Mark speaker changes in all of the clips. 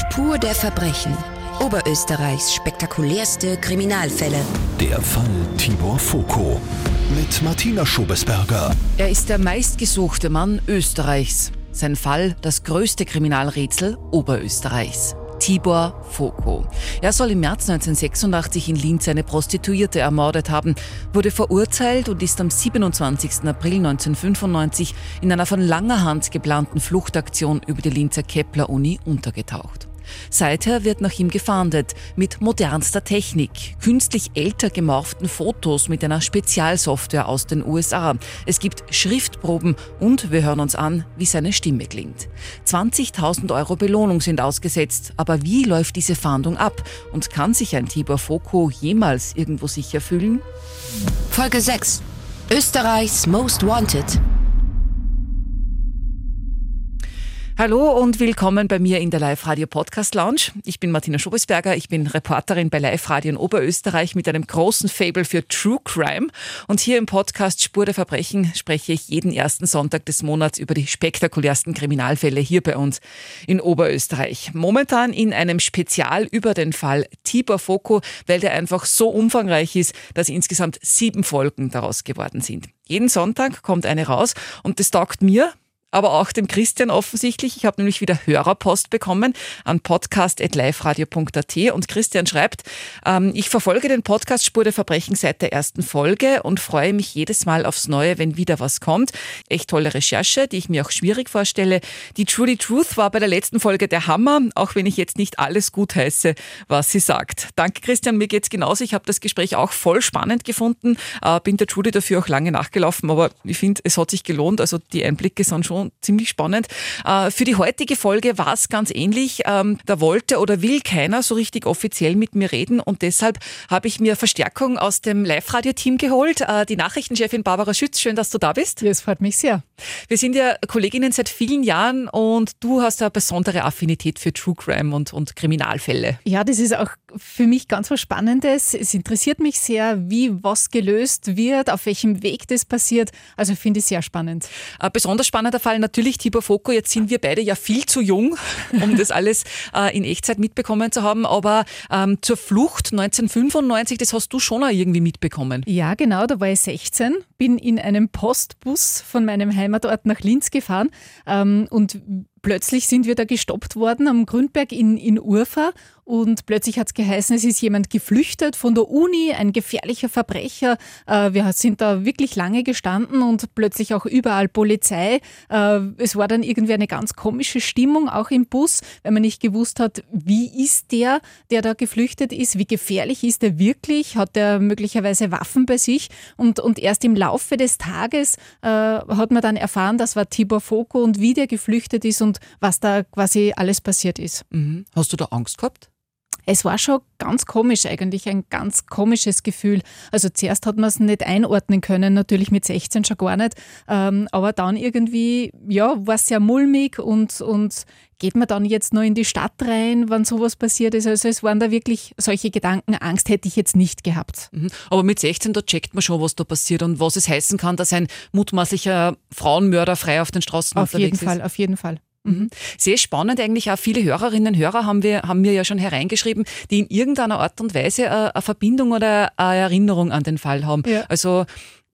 Speaker 1: Spur der Verbrechen. Oberösterreichs spektakulärste Kriminalfälle.
Speaker 2: Der Fall Tibor Foko mit Martina Schobesberger.
Speaker 3: Er ist der meistgesuchte Mann Österreichs. Sein Fall das größte Kriminalrätsel Oberösterreichs. Tibor Foko. Er soll im März 1986 in Linz eine Prostituierte ermordet haben, wurde verurteilt und ist am 27. April 1995 in einer von langer Hand geplanten Fluchtaktion über die Linzer Kepler-Uni untergetaucht. Seither wird nach ihm gefahndet mit modernster Technik, künstlich älter gemorften Fotos mit einer Spezialsoftware aus den USA. Es gibt Schriftproben und wir hören uns an, wie seine Stimme klingt. 20.000 Euro Belohnung sind ausgesetzt, aber wie läuft diese Fahndung ab und kann sich ein Tibor Foko jemals irgendwo sicher fühlen?
Speaker 1: Folge 6. Österreichs Most Wanted.
Speaker 3: Hallo und willkommen bei mir in der Live-Radio Podcast Lounge. Ich bin Martina Schobesberger, ich bin Reporterin bei Live-Radio in Oberösterreich mit einem großen Fable für True Crime. Und hier im Podcast Spur der Verbrechen spreche ich jeden ersten Sonntag des Monats über die spektakulärsten Kriminalfälle hier bei uns in Oberösterreich. Momentan in einem Spezial über den Fall Tibor Foko, weil der einfach so umfangreich ist, dass insgesamt sieben Folgen daraus geworden sind. Jeden Sonntag kommt eine raus und das taugt mir, aber auch dem Christian offensichtlich. Ich habe nämlich wieder Hörerpost bekommen an podcast.liferadio.at und Christian schreibt, ähm, ich verfolge den Podcast Spur der Verbrechen seit der ersten Folge und freue mich jedes Mal aufs Neue, wenn wieder was kommt. Echt tolle Recherche, die ich mir auch schwierig vorstelle. Die Truly Truth war bei der letzten Folge der Hammer, auch wenn ich jetzt nicht alles gut heiße, was sie sagt. Danke Christian, mir geht's genauso. Ich habe das Gespräch auch voll spannend gefunden, äh, bin der Trudy dafür auch lange nachgelaufen, aber ich finde, es hat sich gelohnt. Also die Einblicke sind schon ziemlich spannend. Äh, für die heutige Folge war es ganz ähnlich. Ähm, da wollte oder will keiner so richtig offiziell mit mir reden und deshalb habe ich mir Verstärkung aus dem Live-Radio-Team geholt. Äh, die Nachrichtenchefin Barbara Schütz, schön, dass du da bist.
Speaker 4: Ja, es freut mich sehr.
Speaker 3: Wir sind ja Kolleginnen seit vielen Jahren und du hast eine besondere Affinität für True Crime und, und Kriminalfälle.
Speaker 4: Ja, das ist auch für mich ganz was Spannendes. Es interessiert mich sehr, wie was gelöst wird, auf welchem Weg das passiert. Also finde ich sehr spannend.
Speaker 3: Ein besonders spannender Fall natürlich Tibor Foko. Jetzt sind wir beide ja viel zu jung, um das alles äh, in Echtzeit mitbekommen zu haben. Aber ähm, zur Flucht 1995, das hast du schon auch irgendwie mitbekommen.
Speaker 4: Ja, genau. Da war ich 16, bin in einem Postbus von meinem Heimatort nach Linz gefahren ähm, und plötzlich sind wir da gestoppt worden am Grünberg in, in Urfa und plötzlich hat es geheißen, es ist jemand geflüchtet von der Uni, ein gefährlicher Verbrecher. Äh, wir sind da wirklich lange gestanden und plötzlich auch überall Polizei. Äh, es war dann irgendwie eine ganz komische Stimmung, auch im Bus, weil man nicht gewusst hat, wie ist der, der da geflüchtet ist, wie gefährlich ist er wirklich, hat er möglicherweise Waffen bei sich. Und, und erst im Laufe des Tages äh, hat man dann erfahren, das war Tibor Foko und wie der geflüchtet ist und was da quasi alles passiert ist.
Speaker 3: Mhm. Hast du da Angst gehabt?
Speaker 4: Es war schon ganz komisch eigentlich, ein ganz komisches Gefühl. Also zuerst hat man es nicht einordnen können, natürlich mit 16 schon gar nicht, ähm, aber dann irgendwie, ja, war es sehr mulmig und, und geht man dann jetzt noch in die Stadt rein, wann sowas passiert ist. Also es waren da wirklich solche Gedanken, Angst hätte ich jetzt nicht gehabt.
Speaker 3: Mhm. Aber mit 16, da checkt man schon, was da passiert und was es heißen kann, dass ein mutmaßlicher Frauenmörder frei auf den Straßen
Speaker 4: auf
Speaker 3: unterwegs
Speaker 4: jeden Fall, Auf jeden Fall.
Speaker 3: Mhm. Sehr spannend eigentlich auch. Viele Hörerinnen und Hörer haben wir, haben mir ja schon hereingeschrieben, die in irgendeiner Art und Weise eine, eine Verbindung oder eine Erinnerung an den Fall haben. Ja. Also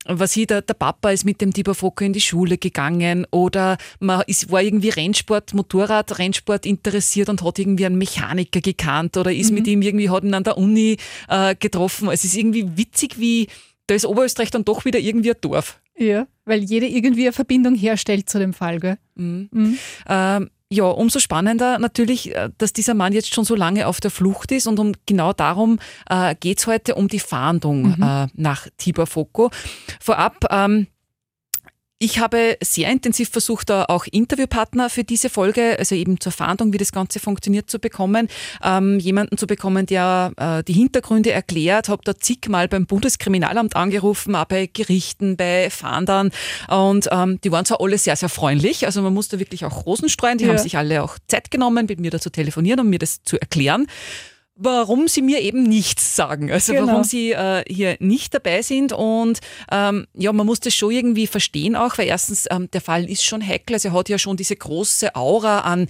Speaker 3: was hier, der, der Papa ist mit dem Tibor Foko in die Schule gegangen oder man ist, war irgendwie Rennsport, Motorrad, Rennsport interessiert und hat irgendwie einen Mechaniker gekannt oder ist mhm. mit ihm irgendwie, hat ihn an der Uni äh, getroffen. Es ist irgendwie witzig, wie da ist Oberösterreich dann doch wieder irgendwie ein Dorf.
Speaker 4: Ja, weil jeder irgendwie eine Verbindung herstellt zu dem Fall, gell?
Speaker 3: Mhm. Mhm. Ähm, ja, umso spannender natürlich, äh, dass dieser Mann jetzt schon so lange auf der Flucht ist und um genau darum äh, geht es heute um die Fahndung mhm. äh, nach Tibor Foko. Vorab, ähm, ich habe sehr intensiv versucht, da auch Interviewpartner für diese Folge, also eben zur Fahndung, wie das Ganze funktioniert, zu bekommen. Ähm, jemanden zu bekommen, der äh, die Hintergründe erklärt, habe da zigmal beim Bundeskriminalamt angerufen, auch bei Gerichten, bei Fahndern und ähm, die waren zwar alle sehr, sehr freundlich, also man musste wirklich auch Rosen streuen, die ja. haben sich alle auch Zeit genommen, mit mir da zu telefonieren, um mir das zu erklären warum sie mir eben nichts sagen, also genau. warum sie äh, hier nicht dabei sind. Und ähm, ja, man muss das schon irgendwie verstehen auch, weil erstens ähm, der Fall ist schon heikel, also er hat ja schon diese große Aura an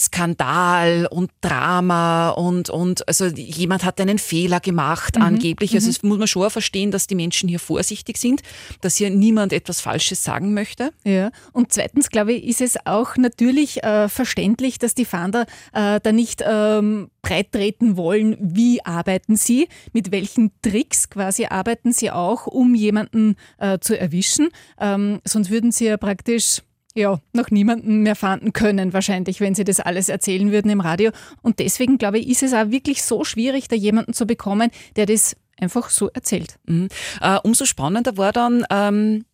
Speaker 3: Skandal und Drama und, und also jemand hat einen Fehler gemacht mhm. angeblich. Also mhm. es muss man schon verstehen, dass die Menschen hier vorsichtig sind, dass hier niemand etwas Falsches sagen möchte.
Speaker 4: Ja, und zweitens glaube ich, ist es auch natürlich äh, verständlich, dass die Fahnder äh, da nicht ähm, breit treten wollen, wie arbeiten sie, mit welchen Tricks quasi arbeiten sie auch, um jemanden äh, zu erwischen. Ähm, sonst würden sie ja praktisch ja, noch niemanden mehr fanden können, wahrscheinlich, wenn sie das alles erzählen würden im Radio. Und deswegen, glaube ich, ist es auch wirklich so schwierig, da jemanden zu bekommen, der das einfach so erzählt.
Speaker 3: Mhm. Äh, umso spannender war dann, ähm,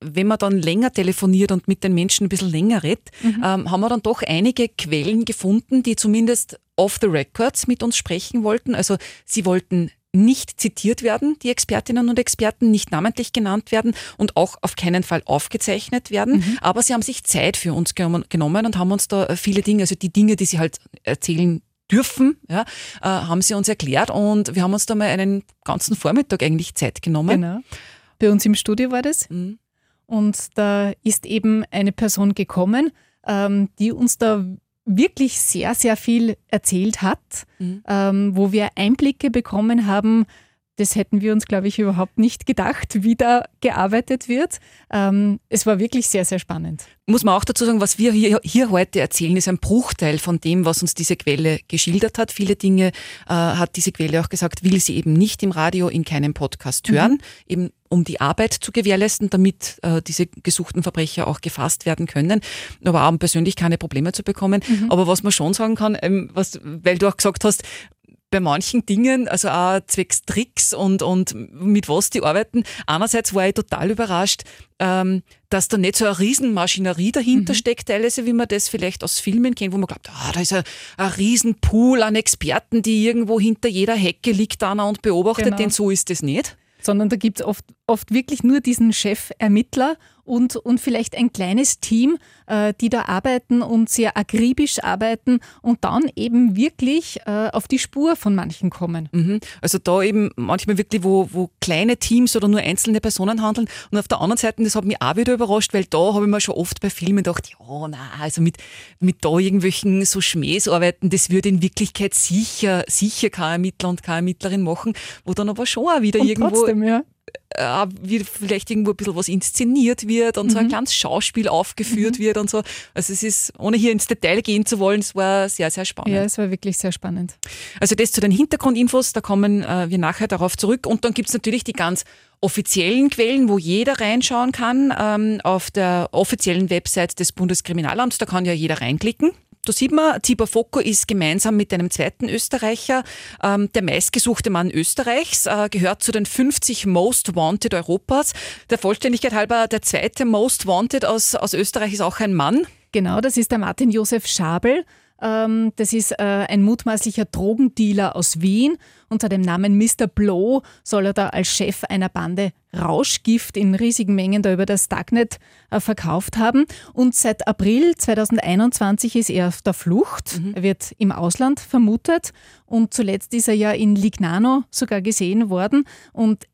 Speaker 3: wenn man dann länger telefoniert und mit den Menschen ein bisschen länger redet, mhm. ähm, haben wir dann doch einige Quellen gefunden, die zumindest off the records mit uns sprechen wollten. Also sie wollten nicht zitiert werden, die Expertinnen und Experten, nicht namentlich genannt werden und auch auf keinen Fall aufgezeichnet werden. Mhm. Aber sie haben sich Zeit für uns genommen und haben uns da viele Dinge, also die Dinge, die sie halt erzählen dürfen, ja, äh, haben sie uns erklärt und wir haben uns da mal einen ganzen Vormittag eigentlich Zeit genommen.
Speaker 4: Genau. Bei uns im Studio war das. Mhm. Und da ist eben eine Person gekommen, ähm, die uns da wirklich sehr, sehr viel erzählt hat, mhm. ähm, wo wir Einblicke bekommen haben. Das hätten wir uns, glaube ich, überhaupt nicht gedacht, wie da gearbeitet wird. Ähm, es war wirklich sehr, sehr spannend.
Speaker 3: Muss man auch dazu sagen, was wir hier, hier heute erzählen, ist ein Bruchteil von dem, was uns diese Quelle geschildert hat. Viele Dinge äh, hat diese Quelle auch gesagt, will sie eben nicht im Radio, in keinem Podcast hören, mhm. eben um die Arbeit zu gewährleisten, damit äh, diese gesuchten Verbrecher auch gefasst werden können, aber auch um persönlich keine Probleme zu bekommen. Mhm. Aber was man schon sagen kann, ähm, was, weil du auch gesagt hast, bei manchen Dingen, also auch zwecks Tricks und, und mit was die arbeiten. Einerseits war ich total überrascht, ähm, dass da nicht so eine Riesenmaschinerie dahinter mhm. steckt, teilweise, wie man das vielleicht aus Filmen kennt, wo man glaubt, ah, da ist ein, ein Riesenpool an Experten, die irgendwo hinter jeder Hecke liegt einer und beobachtet, genau. denn so ist das nicht.
Speaker 4: Sondern da gibt es oft, oft wirklich nur diesen Chefermittler und, und vielleicht ein kleines Team, äh, die da arbeiten und sehr akribisch arbeiten und dann eben wirklich äh, auf die Spur von manchen kommen.
Speaker 3: Mhm. Also da eben manchmal wirklich, wo, wo kleine Teams oder nur einzelne Personen handeln. Und auf der anderen Seite, das hat mich auch wieder überrascht, weil da habe ich mir schon oft bei Filmen gedacht, ja, na, also mit, mit da irgendwelchen so Schmähs arbeiten, das würde in Wirklichkeit sicher, sicher kein Ermittler und keine Ermittlerin machen, wo dann aber schon auch wieder und irgendwo. Trotzdem, ja äh, wie vielleicht irgendwo ein bisschen was inszeniert wird und mhm. so ein mhm. kleines Schauspiel aufgeführt mhm. wird und so. Also es ist, ohne hier ins Detail gehen zu wollen, es war sehr, sehr spannend.
Speaker 4: Ja, es war wirklich sehr spannend.
Speaker 3: Also das zu den Hintergrundinfos, da kommen äh, wir nachher darauf zurück. Und dann gibt es natürlich die ganz offiziellen Quellen, wo jeder reinschauen kann, ähm, auf der offiziellen Website des Bundeskriminalamts. Da kann ja jeder reinklicken. Da sieht man, Tibor Focko ist gemeinsam mit einem zweiten Österreicher ähm, der meistgesuchte Mann Österreichs, äh, gehört zu den 50 Most Wanted Europas. Der Vollständigkeit halber, der zweite Most Wanted aus, aus Österreich ist auch ein Mann.
Speaker 4: Genau, das ist der Martin Josef Schabel. Ähm, das ist äh, ein mutmaßlicher Drogendealer aus Wien. Unter dem Namen Mr. Blow soll er da als Chef einer Bande Rauschgift in riesigen Mengen da über das Darknet äh, verkauft haben. Und seit April 2021 ist er auf der Flucht. Mhm. Er wird im Ausland vermutet. Und zuletzt ist er ja in Lignano sogar gesehen worden. Und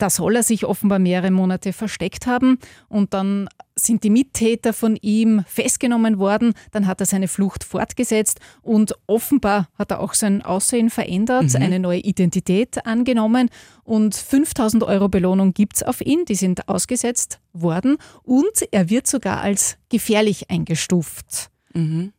Speaker 4: da soll er sich offenbar mehrere Monate versteckt haben und dann sind die Mittäter von ihm festgenommen worden. Dann hat er seine Flucht fortgesetzt und offenbar hat er auch sein Aussehen verändert, mhm. eine neue Identität angenommen und 5000 Euro Belohnung gibt es auf ihn. Die sind ausgesetzt worden und er wird sogar als gefährlich eingestuft.
Speaker 3: Mhm.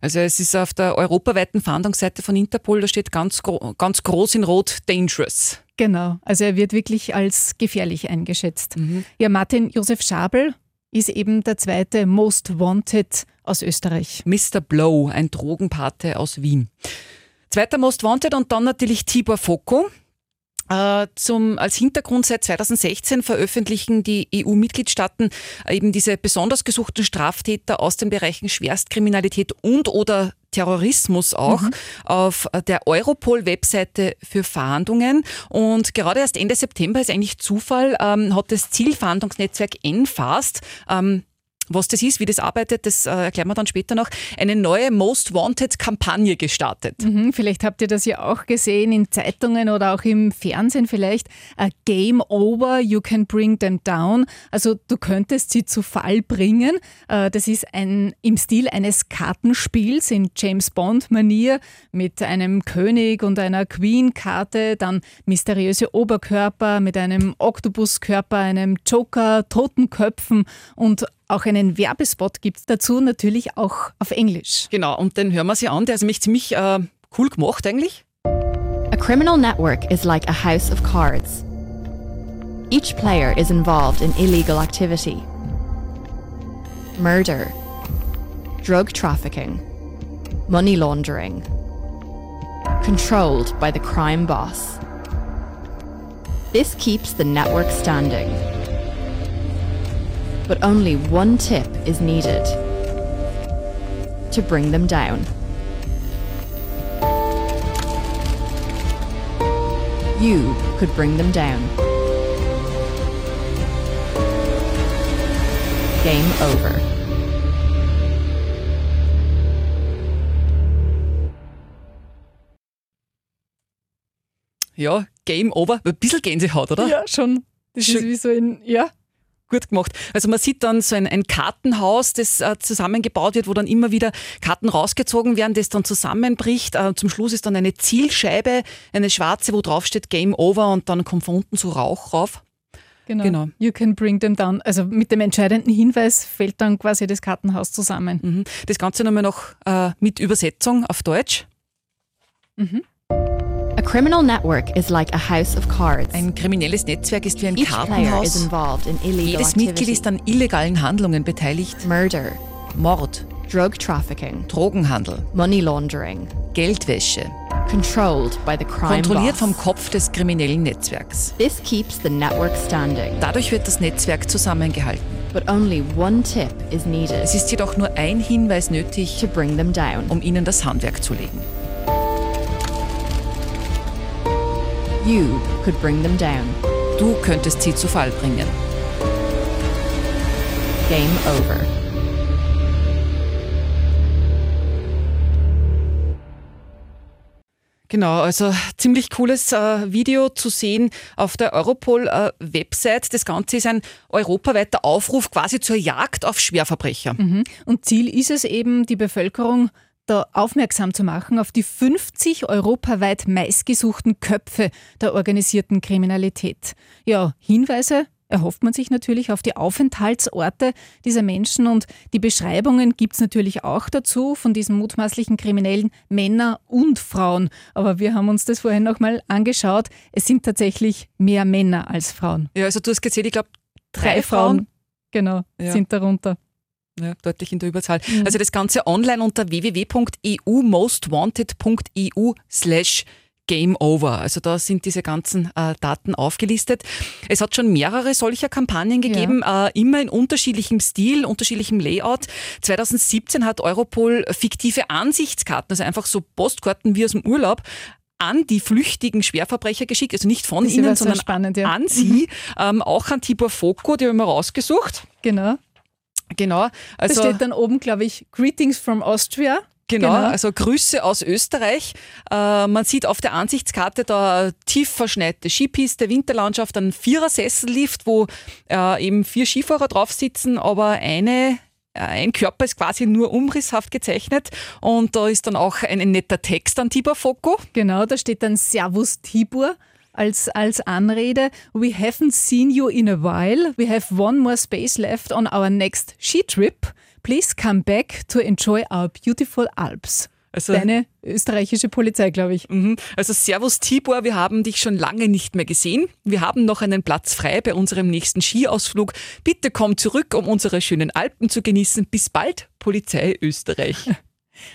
Speaker 3: Also es ist auf der europaweiten Fahndungsseite von Interpol, da steht ganz, ganz groß in Rot Dangerous.
Speaker 4: Genau, also er wird wirklich als gefährlich eingeschätzt. Mhm. Ja, Martin Josef Schabel ist eben der zweite Most Wanted aus Österreich.
Speaker 3: Mr. Blow, ein Drogenpate aus Wien. Zweiter Most Wanted und dann natürlich Tibor Foko. Äh, zum, als Hintergrund seit 2016 veröffentlichen die EU-Mitgliedstaaten eben diese besonders gesuchten Straftäter aus den Bereichen Schwerstkriminalität und oder Terrorismus auch mhm. auf der Europol-Webseite für Fahndungen. Und gerade erst Ende September ist eigentlich Zufall, ähm, hat das Zielfahndungsnetzwerk NFAST ähm, Was das ist, wie das arbeitet, das äh, erklären wir dann später noch. Eine neue Most Wanted-Kampagne gestartet.
Speaker 4: Mhm, vielleicht habt ihr das ja auch gesehen in Zeitungen oder auch im Fernsehen vielleicht. A Game Over, you can bring them down. Also du könntest sie zu Fall bringen. Äh, das ist ein, im Stil eines Kartenspiels in James Bond-Manier mit einem König und einer Queen-Karte, dann mysteriöse Oberkörper mit einem Oktopuskörper, einem Joker, toten Köpfen und auch einen Werbespot gibt es dazu, natürlich auch auf Englisch.
Speaker 3: Genau, und den hören wir sie an. Der ist nämlich ziemlich äh, cool gemacht eigentlich.
Speaker 5: A criminal network is like a house of cards. Each player is involved in illegal activity murder, drug trafficking, money laundering, controlled by the crime boss. This keeps the network standing. But only one tip is needed to bring them down. You could bring them down. Game over.
Speaker 3: Ja, Game Over. Ein bisschen Gänsehaut, oder?
Speaker 4: Ja, schon. Das
Speaker 3: Schön.
Speaker 4: ist wie so ein, ja,
Speaker 3: Gut gemacht. Also man sieht dann so ein, ein Kartenhaus, das äh, zusammengebaut wird, wo dann immer wieder Karten rausgezogen werden, das dann zusammenbricht. Äh, zum Schluss ist dann eine Zielscheibe, eine schwarze, wo drauf steht Game Over und dann kommt von unten so Rauch rauf.
Speaker 4: genau.
Speaker 3: Genau.
Speaker 4: You can bring them down. Also mit dem entscheidenden Hinweis fällt dann quasi das Kartenhaus zusammen.
Speaker 3: Mhm. Das Ganze nochmal noch äh, mit Übersetzung auf Deutsch.
Speaker 5: A criminal network is like a house of cards.
Speaker 3: Ein kriminelles Netzwerk ist wie ein
Speaker 5: Each player is
Speaker 3: Kartenhaus.
Speaker 5: involved in illegal
Speaker 3: Jedes Mitglied
Speaker 5: activity.
Speaker 3: ist an illegalen Handlungen beteiligt.
Speaker 5: Murder,
Speaker 3: Mord,
Speaker 5: drug trafficking,
Speaker 3: Drogenhandel,
Speaker 5: money laundering,
Speaker 3: Geldwäsche.
Speaker 5: controlled by the crime
Speaker 3: Kontrolliert
Speaker 5: boss.
Speaker 3: vom Kopf des kriminellen Netzwerks.
Speaker 5: This keeps the network standing.
Speaker 3: Dadurch wird das Netzwerk zusammengehalten.
Speaker 5: But only one tip is needed
Speaker 3: Es ist jedoch nur ein Hinweis nötig,
Speaker 5: to bring them down.
Speaker 3: um ihnen das Handwerk zu legen.
Speaker 5: You could bring them down.
Speaker 3: Du könntest sie zu Fall bringen.
Speaker 5: Game over.
Speaker 3: Genau, also ziemlich cooles äh, Video zu sehen auf der Europol-Website. das Ganze ist ein europaweiter Aufruf quasi zur Jagd auf Schwerverbrecher.
Speaker 4: Und Ziel ist es eben, die Bevölkerung da aufmerksam zu machen auf die 50 europaweit meistgesuchten Köpfe der organisierten Kriminalität. Ja, Hinweise erhofft man sich natürlich auf die Aufenthaltsorte dieser Menschen und die Beschreibungen gibt es natürlich auch dazu von diesen mutmaßlichen Kriminellen Männer und Frauen. Aber wir haben uns das vorhin nochmal angeschaut. Es sind tatsächlich mehr Männer als Frauen.
Speaker 3: Ja, also du hast gezählt, ich glaube, drei, Frauen.
Speaker 4: genau,
Speaker 3: Ja.
Speaker 4: sind darunter.
Speaker 3: Ja, deutlich in der Überzahl. Also das Ganze online unter www.eumostwanted.eu slash Game Over. Also da sind diese ganzen äh, Daten aufgelistet. Es hat schon mehrere solcher Kampagnen gegeben, äh, immer in unterschiedlichem Stil, unterschiedlichem Layout. 2017 hat Europol fiktive Ansichtskarten, also einfach so Postkarten wie aus dem Urlaub, an die flüchtigen Schwerverbrecher geschickt, also nicht von ihnen, sondern
Speaker 4: spannend, ja.
Speaker 3: an sie. Ähm, auch an Tibor Foko, die haben wir rausgesucht.
Speaker 4: Genau.
Speaker 3: Genau.
Speaker 4: Da
Speaker 3: Also,
Speaker 4: steht dann oben, glaube ich, Greetings from Austria.
Speaker 3: Genau,
Speaker 4: Genau.
Speaker 3: also Grüße aus Österreich. Äh, man sieht auf der Ansichtskarte da tief verschneite Skipiste, Winterlandschaft, ein Vierersessellift, wo äh, eben vier Skifahrer drauf sitzen, aber eine äh, ein Körper ist quasi nur umrisshaft gezeichnet und da ist dann auch ein, ein netter Text an Tibor Foko.
Speaker 4: Genau, da steht dann Servus Tibur als, als Anrede. We haven't seen you in a while. We have one more space left on our next ski trip. Please come back to enjoy our beautiful Alps.
Speaker 3: Also,
Speaker 4: Deine österreichische Polizei, glaube ich.
Speaker 3: Mhm. Also Servus Tibor, wir haben dich schon lange nicht mehr gesehen. Wir haben noch einen Platz frei bei unserem nächsten Skiausflug. Bitte komm zurück, um unsere schönen Alpen zu genießen. Bis bald, Polizei Österreich.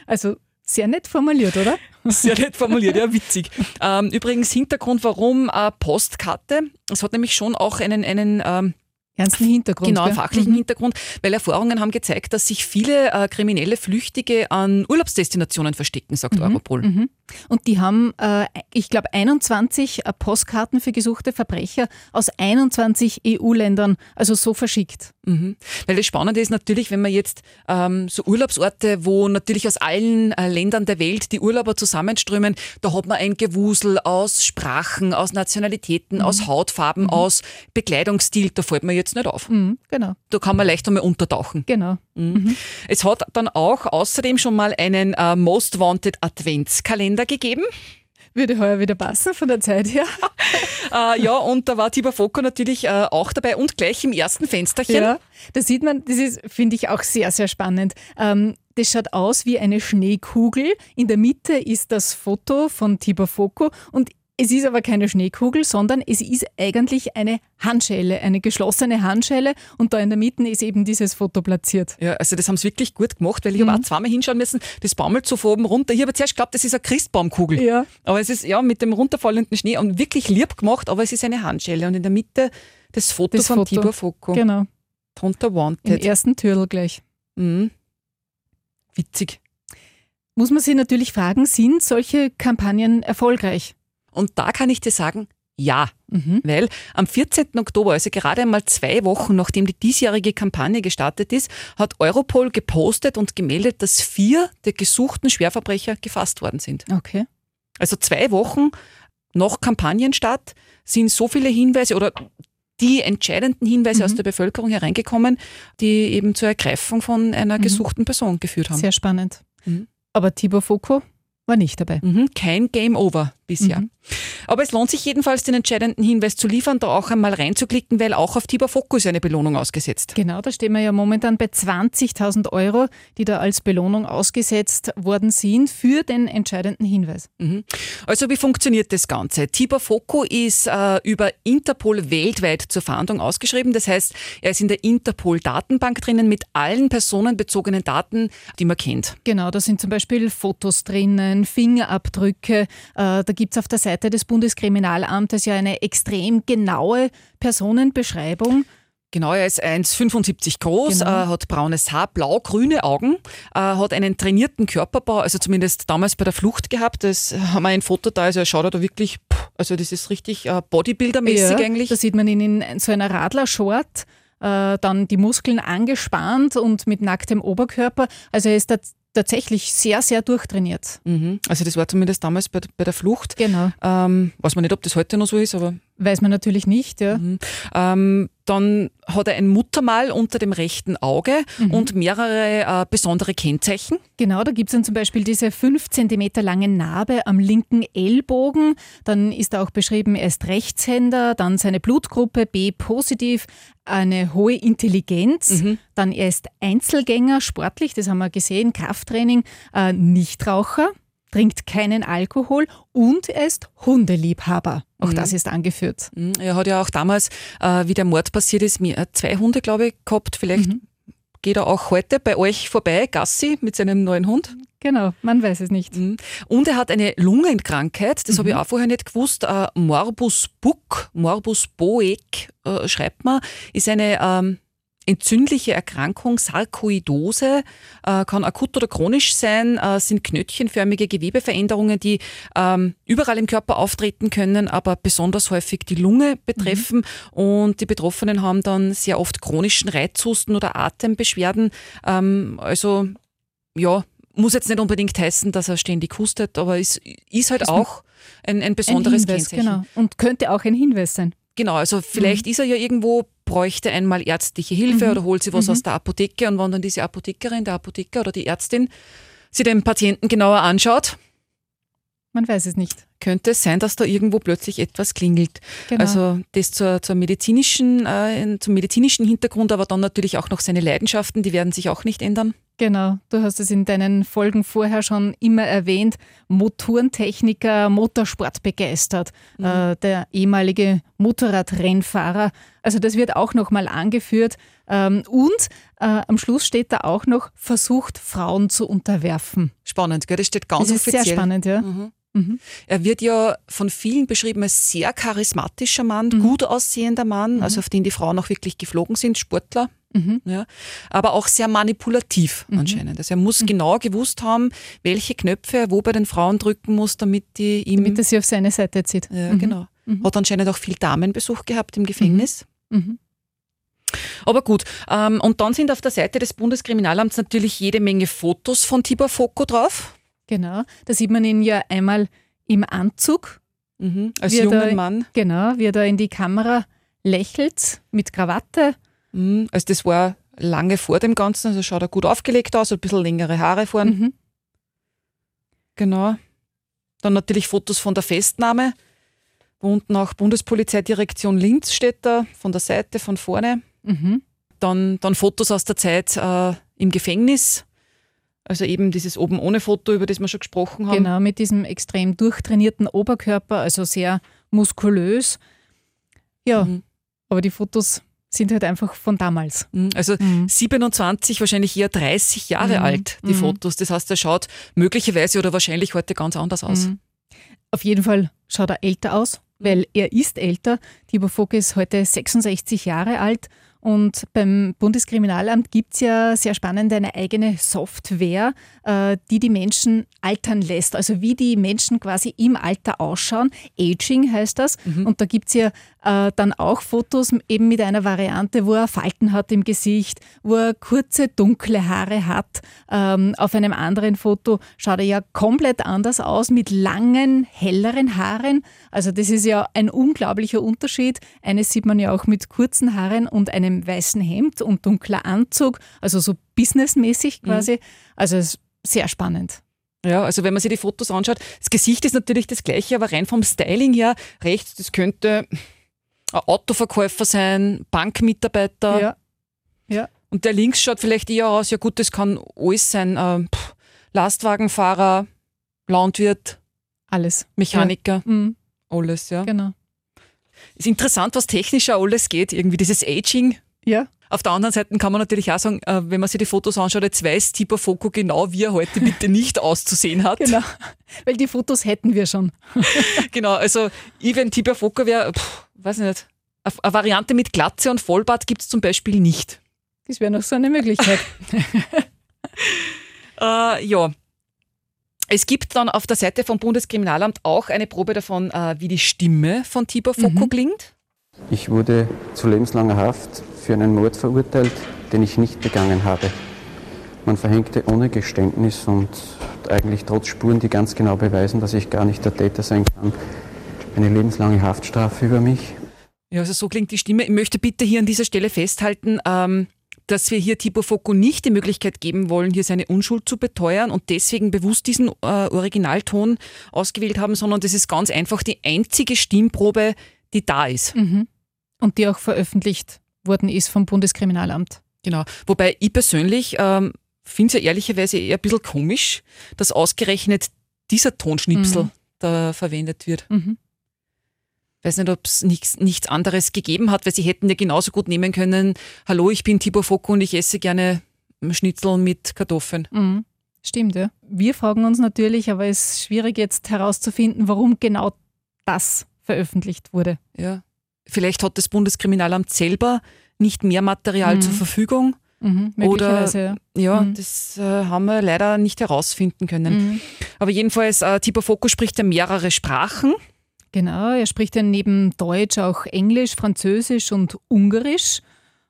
Speaker 4: Also sehr nett formuliert, oder?
Speaker 3: Sehr nett formuliert, ja, witzig. Ähm, übrigens Hintergrund, warum äh, Postkarte. Es hat nämlich schon auch einen, einen ähm,
Speaker 4: Ernsten Hintergrund.
Speaker 3: genau,
Speaker 4: gell?
Speaker 3: fachlichen
Speaker 4: Mhm.
Speaker 3: Hintergrund, weil Erfahrungen haben gezeigt, dass sich viele äh, kriminelle Flüchtige an Urlaubsdestinationen verstecken, sagt Europol.
Speaker 4: Mhm. Und die haben, äh, ich glaube, 21 äh, Postkarten für gesuchte Verbrecher aus 21 EU-Ländern, also so verschickt.
Speaker 3: Mhm. Weil das Spannende ist natürlich, wenn man jetzt ähm, so Urlaubsorte, wo natürlich aus allen äh, Ländern der Welt die Urlauber zusammenströmen, da hat man ein Gewusel aus Sprachen, aus Nationalitäten, mhm. aus Hautfarben, mhm. aus Bekleidungsstil, da fällt man jetzt nicht auf.
Speaker 4: Mhm, genau.
Speaker 3: Da kann man leicht einmal untertauchen.
Speaker 4: Genau.
Speaker 3: Mhm. Mhm. Es hat dann auch außerdem schon mal einen äh, Most Wanted Adventskalender gegeben.
Speaker 4: Würde heuer wieder passen von der Zeit her.
Speaker 3: äh, ja, und da war Tibor Foko natürlich äh, auch dabei und gleich im ersten Fensterchen. Ja,
Speaker 4: da sieht man, das ist, finde ich, auch sehr, sehr spannend. Ähm, das schaut aus wie eine Schneekugel. In der Mitte ist das Foto von Tibor Foko und es ist aber keine Schneekugel, sondern es ist eigentlich eine Handschelle, eine geschlossene Handschelle und da in der Mitte ist eben dieses Foto platziert.
Speaker 3: Ja, also das haben sie wirklich gut gemacht, weil ich mhm. habe auch zweimal hinschauen müssen, das baumelt so von oben runter. Ich habe zuerst geglaubt, das ist eine Christbaumkugel. Ja. Aber es ist ja mit dem runterfallenden Schnee und wirklich lieb gemacht, aber es ist eine Handschelle und in der Mitte das Foto das von Foto. Tibor Foko.
Speaker 4: Genau.
Speaker 3: Drunter Wanted.
Speaker 4: Im ersten Türl gleich.
Speaker 3: Mhm. Witzig.
Speaker 4: Muss man sich natürlich fragen, sind solche Kampagnen erfolgreich?
Speaker 3: Und da kann ich dir sagen, ja, mhm. weil am 14. Oktober, also gerade einmal zwei Wochen nachdem die diesjährige Kampagne gestartet ist, hat Europol gepostet und gemeldet, dass vier der gesuchten Schwerverbrecher gefasst worden sind.
Speaker 4: Okay.
Speaker 3: Also zwei Wochen nach Kampagnenstart sind so viele Hinweise oder die entscheidenden Hinweise mhm. aus der Bevölkerung hereingekommen, die eben zur Ergreifung von einer mhm. gesuchten Person geführt haben.
Speaker 4: Sehr spannend. Mhm. Aber Tibor Foucault war nicht dabei.
Speaker 3: Mhm, kein Game Over bisher. Mhm. Aber es lohnt sich jedenfalls, den entscheidenden Hinweis zu liefern, da auch einmal reinzuklicken, weil auch auf Tibor Fokus eine Belohnung ausgesetzt.
Speaker 4: Genau, da stehen wir ja momentan bei 20.000 Euro, die da als Belohnung ausgesetzt worden sind für den entscheidenden Hinweis.
Speaker 3: Mhm. Also wie funktioniert das Ganze? Tibor Foko ist äh, über Interpol weltweit zur Fahndung ausgeschrieben. Das heißt, er ist in der Interpol-Datenbank drinnen mit allen personenbezogenen Daten, die man kennt.
Speaker 4: Genau, da sind zum Beispiel Fotos drinnen, Fingerabdrücke, äh, da gibt es auf der Seite des Bundeskriminalamtes ja eine extrem genaue Personenbeschreibung.
Speaker 3: Genau, er ist 1,75 groß, genau. äh, hat braunes Haar, blau-grüne Augen, äh, hat einen trainierten Körperbau, also zumindest damals bei der Flucht gehabt. Das haben wir ein Foto da, also er schaut da wirklich, also das ist richtig äh, Bodybuilder-mäßig
Speaker 4: ja,
Speaker 3: eigentlich.
Speaker 4: Da sieht man ihn in so einer Radlershort, äh, dann die Muskeln angespannt und mit nacktem Oberkörper. Also er ist tatsächlich sehr, sehr durchtrainiert.
Speaker 3: Mhm. Also das war zumindest damals bei, bei der Flucht.
Speaker 4: Genau.
Speaker 3: Ähm, weiß man nicht, ob das heute noch so ist, aber
Speaker 4: Weiß man natürlich nicht, ja. Mhm.
Speaker 3: Ähm, dann hat er ein Muttermal unter dem rechten Auge mhm. und mehrere äh, besondere Kennzeichen.
Speaker 4: Genau, da gibt es dann zum Beispiel diese 5 cm lange Narbe am linken Ellbogen. Dann ist auch beschrieben, er ist Rechtshänder, dann seine Blutgruppe B positiv, eine hohe Intelligenz, mhm. dann er ist Einzelgänger, sportlich, das haben wir gesehen, Krafttraining, äh, Nichtraucher trinkt keinen Alkohol und er ist Hundeliebhaber. Auch mhm. das ist angeführt.
Speaker 3: Mhm. Er hat ja auch damals, äh, wie der Mord passiert ist, äh, zwei Hunde, glaube ich, gehabt. Vielleicht mhm. geht er auch heute bei euch vorbei, Gassi, mit seinem neuen Hund.
Speaker 4: Genau, man weiß es nicht.
Speaker 3: Mhm. Und er hat eine Lungenkrankheit, das mhm. habe ich auch vorher nicht gewusst. Äh, Morbus Buck, Morbus Boeck, äh, schreibt man, ist eine ähm, entzündliche Erkrankung, Sarkoidose, äh, kann akut oder chronisch sein, äh, sind knötchenförmige Gewebeveränderungen, die ähm, überall im Körper auftreten können, aber besonders häufig die Lunge betreffen. Mhm. Und die Betroffenen haben dann sehr oft chronischen Reizhusten oder Atembeschwerden. Ähm, also ja, muss jetzt nicht unbedingt heißen, dass er ständig hustet, aber es ist halt auch ein, ein besonderes
Speaker 4: ein Hinweis, Kennzeichen. Genau. Und könnte auch ein Hinweis sein.
Speaker 3: Genau, also vielleicht mhm. ist er ja irgendwo, bräuchte einmal ärztliche Hilfe mhm. oder holt sie was mhm. aus der Apotheke und wenn dann diese Apothekerin, der Apotheker oder die Ärztin sie den Patienten genauer anschaut,
Speaker 4: man weiß es nicht.
Speaker 3: Könnte es sein, dass da irgendwo plötzlich etwas klingelt. Genau. Also das zur, zur medizinischen, äh, zum medizinischen Hintergrund, aber dann natürlich auch noch seine Leidenschaften, die werden sich auch nicht ändern.
Speaker 4: Genau, du hast es in deinen Folgen vorher schon immer erwähnt. Motorentechniker, Motorsport begeistert, mhm. äh, der ehemalige Motorradrennfahrer. Also das wird auch nochmal angeführt. Ähm, und äh, am Schluss steht da auch noch, versucht Frauen zu unterwerfen.
Speaker 3: Spannend, gell? das steht ganz
Speaker 4: das
Speaker 3: ist offiziell.
Speaker 4: Sehr spannend, ja.
Speaker 3: Mhm. Mhm. Er wird ja von vielen beschrieben als sehr charismatischer Mann, mhm. gut aussehender Mann, mhm. also auf den die Frauen auch wirklich geflogen sind, Sportler.
Speaker 4: Mhm.
Speaker 3: Ja, aber auch sehr manipulativ anscheinend. Also er muss genau gewusst haben, welche Knöpfe er wo bei den Frauen drücken muss, damit die ihm.
Speaker 4: Damit er sie auf seine Seite zieht.
Speaker 3: ja,
Speaker 4: Mhm.
Speaker 3: genau.
Speaker 4: Mhm.
Speaker 3: Hat anscheinend auch viel Damenbesuch gehabt im Gefängnis.
Speaker 4: Mhm.
Speaker 3: Aber gut, ähm, und dann sind auf der Seite des Bundeskriminalamts natürlich jede Menge Fotos von Tibor Foko drauf.
Speaker 4: Genau. Da sieht man ihn ja einmal im Anzug,
Speaker 3: Mhm. Als jungen
Speaker 4: da-
Speaker 3: Mann.
Speaker 4: genau, wie er da in die Kamera lächelt mit Krawatte.
Speaker 3: Mhm. Also das war lange vor dem Ganzen, also schaut er gut aufgelegt aus, ein bisschen längere Haare vorn.
Speaker 4: Mhm.
Speaker 3: Genau. Dann natürlich Fotos von der Festnahme, wo unten auch Bundespolizeidirektion Linz steht da, von der Seite, von vorne.
Speaker 4: Mhm.
Speaker 3: Dann, dann Fotos aus der Zeit äh, im Gefängnis. Also eben dieses oben ohne Foto, über das wir schon gesprochen haben.
Speaker 4: Genau, mit diesem extrem durchtrainierten Oberkörper, also sehr muskulös. Ja,
Speaker 3: Mhm.
Speaker 4: aber die Fotos sind halt einfach von damals.
Speaker 3: Mhm. Also
Speaker 4: Mhm.
Speaker 3: 27, wahrscheinlich eher 30 Jahre
Speaker 4: Mhm.
Speaker 3: alt, die
Speaker 4: Mhm.
Speaker 3: Fotos. Das heißt, er schaut möglicherweise oder wahrscheinlich heute ganz anders aus.
Speaker 4: Mhm. Auf jeden Fall schaut er älter aus, weil er ist älter. Tibor Focke ist heute 66 Jahre alt und beim Bundeskriminalamt gibt es ja sehr spannend eine eigene Software, äh, die die Menschen altern lässt. Also wie die Menschen quasi im Alter ausschauen. Aging heißt das. Und da gibt es ja äh, dann auch Fotos eben mit einer Variante, wo er Falten hat im Gesicht, wo er kurze dunkle Haare hat. Ähm, auf einem anderen Foto schaut er ja komplett anders aus mit langen, helleren Haaren. Also das ist ja ein unglaublicher Unterschied. Eines sieht man ja auch mit kurzen Haaren und einem weißen Hemd und dunkler Anzug, also so businessmäßig quasi. Also es ist sehr spannend.
Speaker 3: Ja, also wenn man sich die Fotos anschaut, das Gesicht ist natürlich das gleiche, aber rein vom Styling her, rechts, das könnte ein Autoverkäufer sein, Bankmitarbeiter.
Speaker 4: Ja. Ja.
Speaker 3: Und der links schaut vielleicht eher aus, ja gut, das kann alles sein. pff, Lastwagenfahrer, Landwirt,
Speaker 4: Alles.
Speaker 3: Mechaniker,
Speaker 4: Mhm,
Speaker 3: alles, ja.
Speaker 4: genau.
Speaker 3: Ist interessant, was technischer alles geht, irgendwie dieses Aging.
Speaker 4: Ja.
Speaker 3: Auf der anderen Seite kann man natürlich auch sagen, äh, wenn man sich die Fotos anschaut, jetzt weiß Tibor Foko genau, wie er heute bitte nicht auszusehen hat.
Speaker 4: Genau. Weil die Fotos hätten wir schon.
Speaker 3: Genau, also ich, wenn Tibor Fokker wäre, weiß ich nicht, eine- eine Variante mit Glatze und Vollbart gibt es zum Beispiel nicht.
Speaker 4: Das wäre noch so eine Möglichkeit.
Speaker 3: Äh, ja. Es gibt dann auf der Seite vom Bundeskriminalamt auch eine Probe davon, äh, wie die Stimme von Tibor Foko klingt.
Speaker 6: Ich wurde zu lebenslanger Haft für einen Mord verurteilt, den ich nicht begangen habe. Man verhängte ohne Geständnis und eigentlich trotz Spuren, die ganz genau beweisen, dass ich gar nicht der Täter sein kann, eine lebenslange Haftstrafe über mich.
Speaker 3: Ja, also so klingt die Stimme. Ich möchte bitte hier an dieser Stelle festhalten, ähm, dass wir hier Tibor Foko nicht die Möglichkeit geben wollen, hier seine Unschuld zu beteuern und deswegen bewusst diesen äh, Originalton ausgewählt haben, sondern das ist ganz einfach die einzige Stimmprobe, die da ist.
Speaker 4: mhm. Und die auch veröffentlicht worden ist vom Bundeskriminalamt.
Speaker 3: Genau. Wobei ich persönlich ähm, finde es ja ehrlicherweise eher ein bisschen komisch, dass ausgerechnet dieser Tonschnipsel
Speaker 4: Mhm.
Speaker 3: da verwendet wird.
Speaker 4: Mhm.
Speaker 3: Weiß nicht, ob es nichts, nichts anderes gegeben hat, weil sie hätten ja genauso gut nehmen können, hallo, ich bin Tibor Foko und ich esse gerne Schnitzel mit Kartoffeln.
Speaker 4: Mhm. Stimmt, ja. Wir fragen uns natürlich, aber es ist schwierig jetzt herauszufinden, warum genau das veröffentlicht wurde.
Speaker 3: Ja. Vielleicht hat das Bundeskriminalamt selber nicht mehr Material
Speaker 4: Mhm.
Speaker 3: zur Verfügung.
Speaker 4: Mhm.
Speaker 3: Oder-
Speaker 4: ja.
Speaker 3: Ja,
Speaker 4: Mhm.
Speaker 3: das äh, haben wir leider nicht herausfinden können.
Speaker 4: Mhm.
Speaker 3: Aber jedenfalls, äh, Tibor Foko spricht ja mehrere Sprachen.
Speaker 4: Genau, er spricht ja neben Deutsch auch Englisch, Französisch und Ungarisch.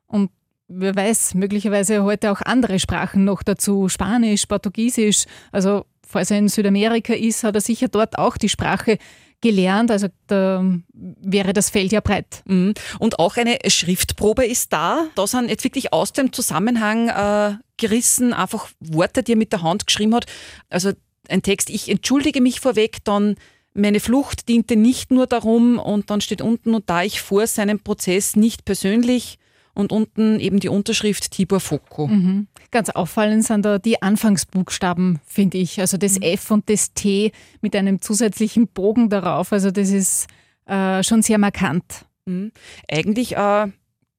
Speaker 4: Und wer weiß, möglicherweise heute auch andere Sprachen noch dazu, Spanisch, Portugiesisch. Also falls er in Südamerika ist, hat er sicher dort auch die Sprache gelernt. Also da wäre das Feld ja breit.
Speaker 3: Mhm. Und auch eine Schriftprobe ist da. Da sind jetzt wirklich aus dem Zusammenhang äh, gerissen, einfach Worte, die er mit der Hand geschrieben hat. Also ein Text, ich entschuldige mich vorweg, dann meine Flucht diente nicht nur darum und dann steht unten und da ich vor seinem Prozess nicht persönlich und unten eben die Unterschrift Tibor Foko.
Speaker 4: Mhm. Ganz auffallend sind da die Anfangsbuchstaben, finde ich. Also das F und das T mit einem zusätzlichen Bogen darauf. Also das ist äh, schon sehr markant.
Speaker 3: Mhm. Eigentlich äh,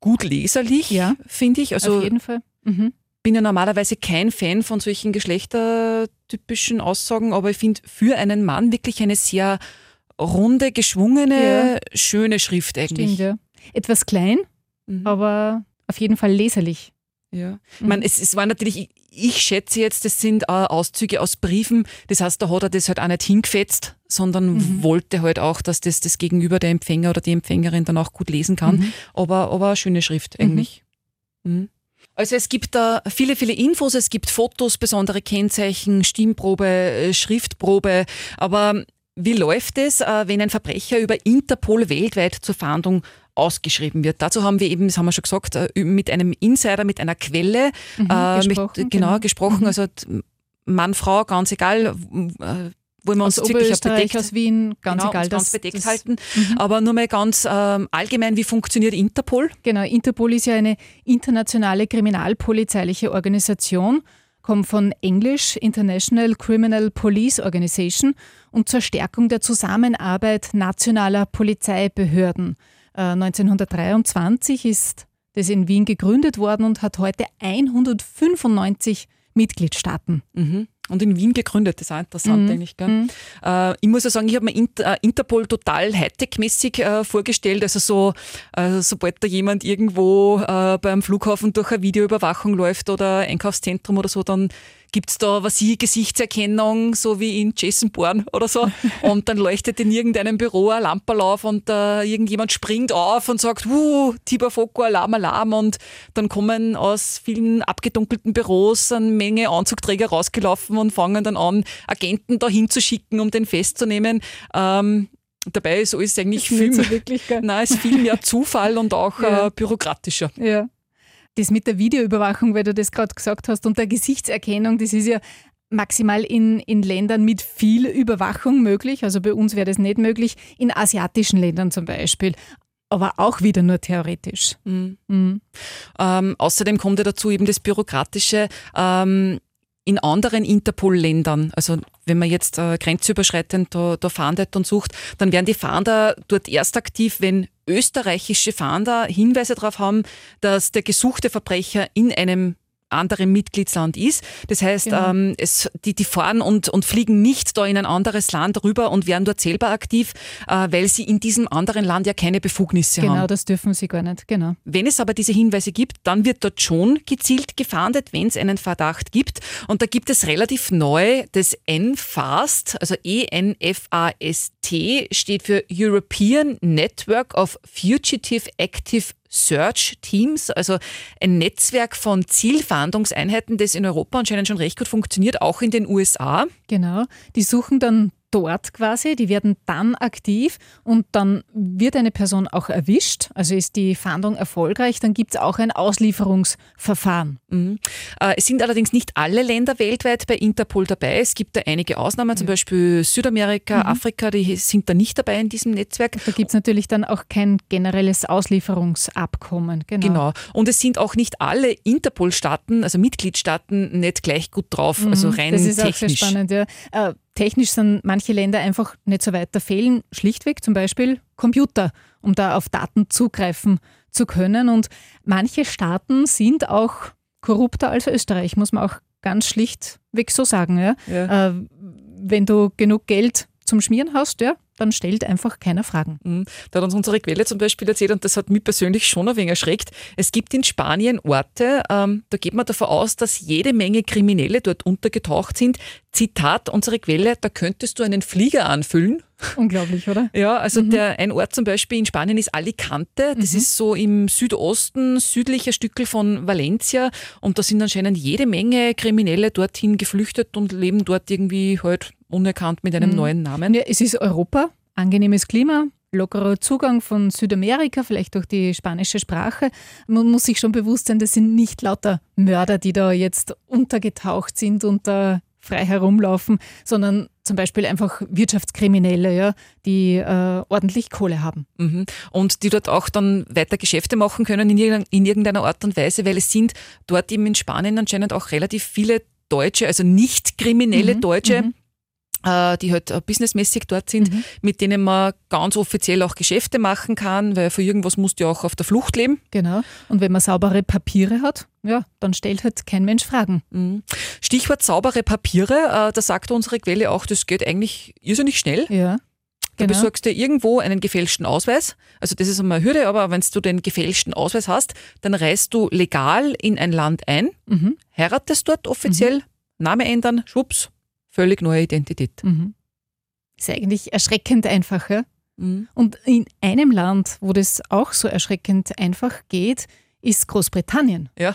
Speaker 3: gut leserlich,
Speaker 4: Ja.
Speaker 3: finde ich. Also
Speaker 4: Auf jeden Fall. Mhm.
Speaker 3: bin ja normalerweise kein Fan von solchen geschlechtertypischen Aussagen, aber ich finde für einen Mann wirklich eine sehr runde, geschwungene, schöne Schrift eigentlich.
Speaker 4: Stimmt, ja. Etwas klein,
Speaker 3: Mhm.
Speaker 4: aber auf jeden Fall leserlich.
Speaker 3: Ja. Ich meine, es, es war natürlich, ich, ich schätze jetzt, das sind äh, Auszüge aus Briefen. Das heißt, da hat er das halt auch nicht hingefetzt, sondern
Speaker 4: Mhm.
Speaker 3: wollte halt auch, dass das, das Gegenüber der Empfänger oder die Empfängerin dann auch gut lesen kann.
Speaker 4: Mhm.
Speaker 3: Aber, aber eine schöne Schrift eigentlich. Mhm. Also es gibt da viele, viele Infos, es gibt Fotos, besondere Kennzeichen, Stimmprobe, äh, Schriftprobe. Aber wie läuft es, äh, wenn ein Verbrecher über Interpol weltweit zur Fahndung ausgeschrieben wird? Dazu haben wir eben, das haben wir schon gesagt, äh, mit einem Insider, mit einer Quelle
Speaker 4: Mhm, gesprochen,
Speaker 3: mit, genau,
Speaker 4: genau.
Speaker 3: gesprochen.
Speaker 4: Mhm.
Speaker 3: Also Mann, Frau, ganz egal, wollen wir uns
Speaker 4: Aus
Speaker 3: wirklich bedeckt,
Speaker 4: aus Wien, ganz
Speaker 3: genau,
Speaker 4: egal.
Speaker 3: uns ganz
Speaker 4: das-
Speaker 3: bedeckt
Speaker 4: das-
Speaker 3: halten.
Speaker 4: Mhm.
Speaker 3: Aber nur mal ganz ähm, allgemein, wie funktioniert Interpol?
Speaker 4: Genau, Interpol ist ja eine internationale kriminalpolizeiliche Organisation, kommt von Englisch International Criminal Police Organization und zur Stärkung der Zusammenarbeit nationaler Polizeibehörden. Äh, 1923 ist das in Wien gegründet worden und hat heute 195 Mitgliedstaaten.
Speaker 3: Mhm. Und in Wien gegründet, das ist auch interessant
Speaker 4: Mhm.
Speaker 3: eigentlich. Gell?
Speaker 4: Mhm.
Speaker 3: Äh, ich muss ja sagen, ich habe mir Inter, äh, Interpol total Hightech-mäßig äh, vorgestellt. Also so, äh, sobald da jemand irgendwo äh, beim Flughafen durch eine Videoüberwachung läuft oder Einkaufszentrum oder so, dann gibt's da, was ich, Gesichtserkennung, so wie in Jason Bourne oder so. Und dann leuchtet in irgendeinem Büro ein Lamperl auf und äh, irgendjemand springt auf und sagt, uh, Tibor Foko, Alarm, Alarm. Und dann kommen aus vielen abgedunkelten Büros eine Menge Anzugträger rausgelaufen und fangen dann an, Agenten dahin zu schicken, um den festzunehmen. Ähm, dabei ist alles eigentlich viel,
Speaker 4: Nicht so
Speaker 3: mehr,
Speaker 4: wirklich,
Speaker 3: nein, ist viel mehr Zufall und auch
Speaker 4: Ja.
Speaker 3: äh, bürokratischer.
Speaker 4: Ja. Das mit der Videoüberwachung, weil du das gerade gesagt hast, und der Gesichtserkennung, das ist ja maximal in, in Ländern mit viel Überwachung möglich. Also bei uns wäre das nicht möglich. In asiatischen Ländern zum Beispiel. Aber auch wieder nur theoretisch.
Speaker 3: Mhm.
Speaker 4: Mhm.
Speaker 3: Ähm, außerdem kommt ja dazu eben das Bürokratische. Ähm, in anderen Interpol-Ländern, also wenn man jetzt äh, grenzüberschreitend da, da fahndet und sucht, dann werden die Fahnder dort erst aktiv, wenn österreichische Fahnder Hinweise darauf haben, dass der gesuchte Verbrecher in einem anderen Mitgliedsland ist. Das heißt,
Speaker 4: Genau.
Speaker 3: ähm, es, die, die fahren und, und fliegen nicht da in ein anderes Land rüber und werden dort selber aktiv, äh, weil sie in diesem anderen Land ja keine Befugnisse haben.
Speaker 4: Genau, das dürfen sie gar nicht. Genau.
Speaker 3: Wenn es aber diese Hinweise gibt, dann wird dort schon gezielt gefahndet, wenn es einen Verdacht gibt. Und da gibt es relativ neu das NFAST, also E-N-F-A-S-T, steht für European Network of Fugitive Active Search Teams, also ein Netzwerk von Zielfahndungseinheiten, das in Europa anscheinend schon recht gut funktioniert, auch in den USA.
Speaker 4: Genau. Die suchen dann dort quasi, die werden dann aktiv und dann wird eine Person auch erwischt, also ist die Fahndung erfolgreich, dann gibt es auch ein Auslieferungsverfahren.
Speaker 3: Mhm. Äh, Es sind allerdings nicht alle Länder weltweit bei Interpol dabei. Es gibt da einige Ausnahmen, zum Beispiel Südamerika, Afrika, die sind da nicht dabei in diesem Netzwerk.
Speaker 4: Da gibt es natürlich dann auch kein generelles Auslieferungsabkommen. Genau.
Speaker 3: Genau. Und es sind auch nicht alle Interpol-Staaten, also Mitgliedstaaten, nicht gleich gut drauf, also rein
Speaker 4: Mhm. das ist
Speaker 3: technisch.
Speaker 4: auch sehr spannend. Ja. Äh, technisch sind manche Länder einfach nicht so weit. Da fehlen schlichtweg zum Beispiel Computer, um da auf Daten zugreifen zu können. Und manche Staaten sind auch korrupter als Österreich, muss man auch ganz schlichtweg so sagen. Ja.
Speaker 3: Ja.
Speaker 4: Äh, wenn du genug Geld zum Schmieren hast, ja, dann stellt einfach keiner Fragen.
Speaker 3: Mhm. Da hat uns unsere Quelle zum Beispiel erzählt, und das hat mich persönlich schon ein wenig erschreckt. Es gibt in Spanien Orte, ähm, da geht man davon aus, dass jede Menge Kriminelle dort untergetaucht sind. Zitat, unsere Quelle, da könntest du einen Flieger anfüllen.
Speaker 4: Unglaublich, oder?
Speaker 3: Ja, also der, ein Ort zum Beispiel in Spanien ist Alicante. Das ist so im Südosten, südlicher Stückel von Valencia. Und da sind anscheinend jede Menge Kriminelle dorthin geflüchtet und leben dort irgendwie halt unerkannt mit einem neuen Namen.
Speaker 4: Ja, es ist Europa, angenehmes Klima, lockerer Zugang von Südamerika, vielleicht durch die spanische Sprache. Man muss sich schon bewusst sein, das sind nicht lauter Mörder, die da jetzt untergetaucht sind und da frei herumlaufen, sondern zum Beispiel einfach Wirtschaftskriminelle, ja, die äh, ordentlich Kohle haben.
Speaker 3: Mhm. Und die dort auch dann weiter Geschäfte machen können in irgendeiner, in irgendeiner Art und Weise, weil es sind dort eben in Spanien anscheinend auch relativ viele Deutsche, also nicht kriminelle Deutsche, äh, die halt äh, businessmäßig dort sind, mit denen man ganz offiziell auch Geschäfte machen kann, weil für irgendwas musst du ja auch auf der Flucht leben.
Speaker 4: Genau. Und wenn man saubere Papiere hat, ja, dann stellt halt kein Mensch Fragen.
Speaker 3: Mhm. Stichwort saubere Papiere, äh, da sagt unsere Quelle auch, das geht eigentlich irrsinnig schnell.
Speaker 4: Ja.
Speaker 3: Du
Speaker 4: Genau.
Speaker 3: besorgst dir irgendwo einen gefälschten Ausweis. Also das ist einmal eine Hürde, aber wenn du den gefälschten Ausweis hast, dann reist du legal in ein Land ein,
Speaker 4: Mhm.
Speaker 3: heiratest dort offiziell, Name ändern, schwupps, völlig neue Identität.
Speaker 4: Mhm. Ist eigentlich erschreckend einfach. Ja?
Speaker 3: Mhm.
Speaker 4: Und in einem Land, wo das auch so erschreckend einfach geht, ist Großbritannien.
Speaker 3: Ja.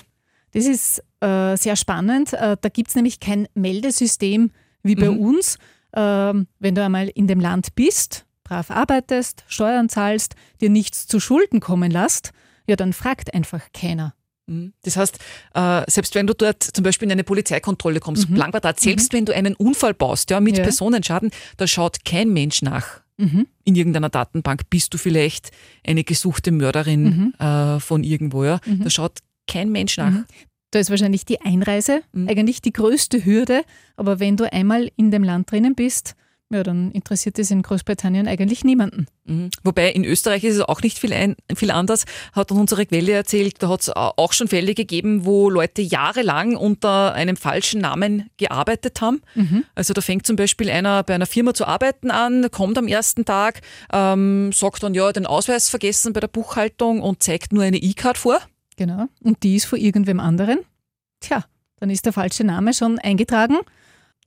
Speaker 4: Das ist äh, sehr spannend. Äh, da gibt es nämlich kein Meldesystem wie bei
Speaker 3: Mhm.
Speaker 4: uns. Ähm, wenn du einmal in dem Land bist, brav arbeitest, Steuern zahlst, dir nichts zu Schulden kommen lässt, ja, dann fragt einfach keiner.
Speaker 3: Mhm. Das heißt, äh, selbst wenn du dort zum Beispiel in eine Polizeikontrolle kommst, Blankquadrat, selbst wenn du einen Unfall baust, ja, mit
Speaker 4: Ja.
Speaker 3: Personenschaden, da schaut kein Mensch nach.
Speaker 4: Mhm.
Speaker 3: In irgendeiner Datenbank bist du vielleicht eine gesuchte Mörderin
Speaker 4: Mhm.
Speaker 3: äh, von irgendwo. Ja? Da schaut kein Mensch nach.
Speaker 4: Mhm. Da ist wahrscheinlich die Einreise
Speaker 3: Mhm.
Speaker 4: eigentlich die größte Hürde, aber wenn du einmal in dem Land drinnen bist, ja, dann interessiert es in Großbritannien eigentlich niemanden.
Speaker 3: Mhm. Wobei in Österreich ist es auch nicht viel, ein, viel anders, hat uns unsere Quelle erzählt. Da hat es auch schon Fälle gegeben, wo Leute jahrelang unter einem falschen Namen gearbeitet haben. Also da fängt zum Beispiel einer bei einer Firma zu arbeiten an, kommt am ersten Tag, ähm, sagt dann, ja, den Ausweis vergessen bei der Buchhaltung und zeigt nur eine E-Card vor.
Speaker 4: Genau. Und die ist vor irgendwem anderen. Tja, dann ist der falsche Name schon eingetragen.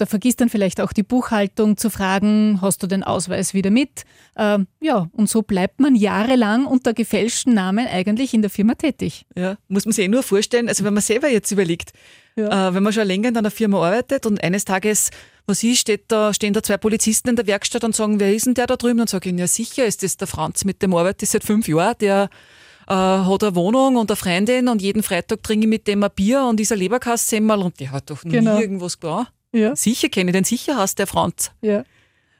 Speaker 4: Da vergisst dann vielleicht auch die Buchhaltung zu fragen, hast du den Ausweis wieder mit? Ähm, ja, und so bleibt man jahrelang unter gefälschten Namen eigentlich in der Firma tätig.
Speaker 3: Ja, muss man sich eh nur vorstellen, also wenn man selber jetzt überlegt,
Speaker 4: Ja.
Speaker 3: äh, wenn man schon länger in einer Firma arbeitet und eines Tages, was ist, steht da, stehen da zwei Polizisten in der Werkstatt und sagen, wer ist denn der da drüben? Dann sage ich, ja sicher ist das der Franz, mit dem arbeite ich seit fünf Jahren, der äh, hat eine Wohnung und eine Freundin und jeden Freitag trinke ich mit dem ein Bier und ist ein Leberkassemmerl und der hat doch nie
Speaker 4: Genau.
Speaker 3: irgendwas getan.
Speaker 4: Ja.
Speaker 3: Sicher kenne ich den, sicher hast der Franz.
Speaker 4: Ja.